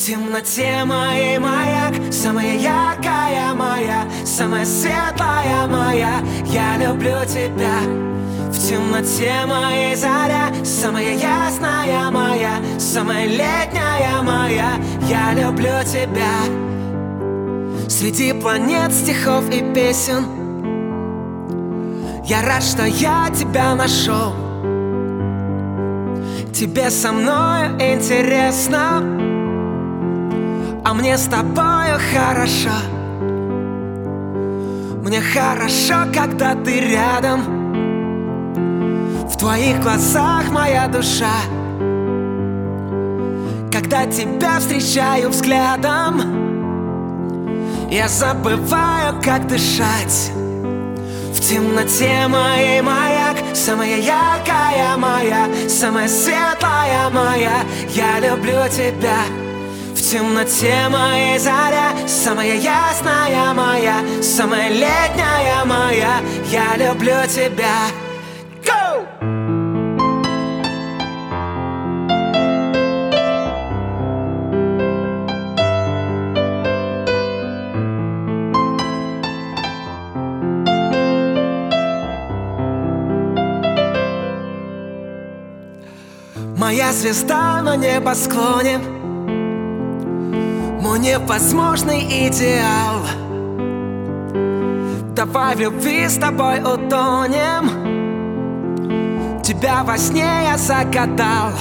темноте моей маяк Самая яркая моя, самая светлая моя. Я люблю тебя. В темноте моей заря Самая ясная моя, самая летняя моя. Я люблю тебя. Среди планет, стихов и песен. Я рад, что я тебя нашел. Тебе со мною интересно а мне с тобою хорошо. Мне хорошо, когда ты рядом. В твоих глазах моя душа. Когда тебя встречаю взглядом Я забываю, как дышать. В темноте моей маяк Самая яркая моя Самая светлая моя. Я люблю тебя темноте моей заря Самая ясная моя Самая летняя моя. Я люблю тебя. Go! Моя звезда на небосклоне невозможный идеал. Давай в любви с тобой утонем. Тебя во сне я загадал.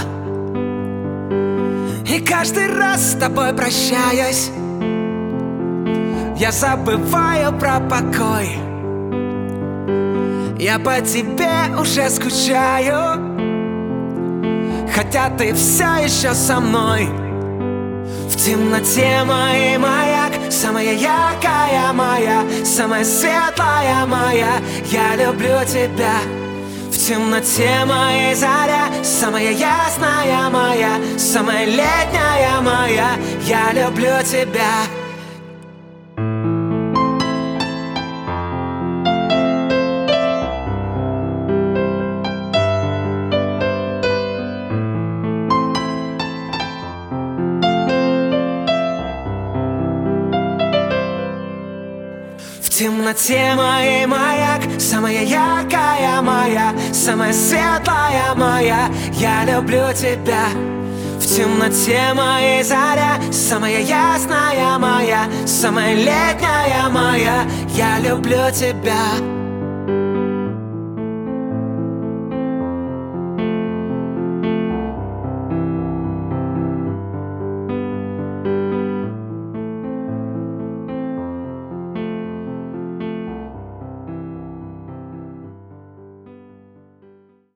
И каждый раз с тобой прощаюсь. Я забываю про покой. Я по тебе уже скучаю. Хотя ты все еще со мной в темноте моей маяк Самая яркая моя Самая светлая моя. Я люблю тебя. В темноте моей заря Самая ясная моя Самая летняя моя. Я люблю тебя темноте моей маяк Самая яркая моя Самая светлая моя. Я люблю тебя. В темноте моей заря Самая ясная моя Самая летняя моя. Я люблю тебя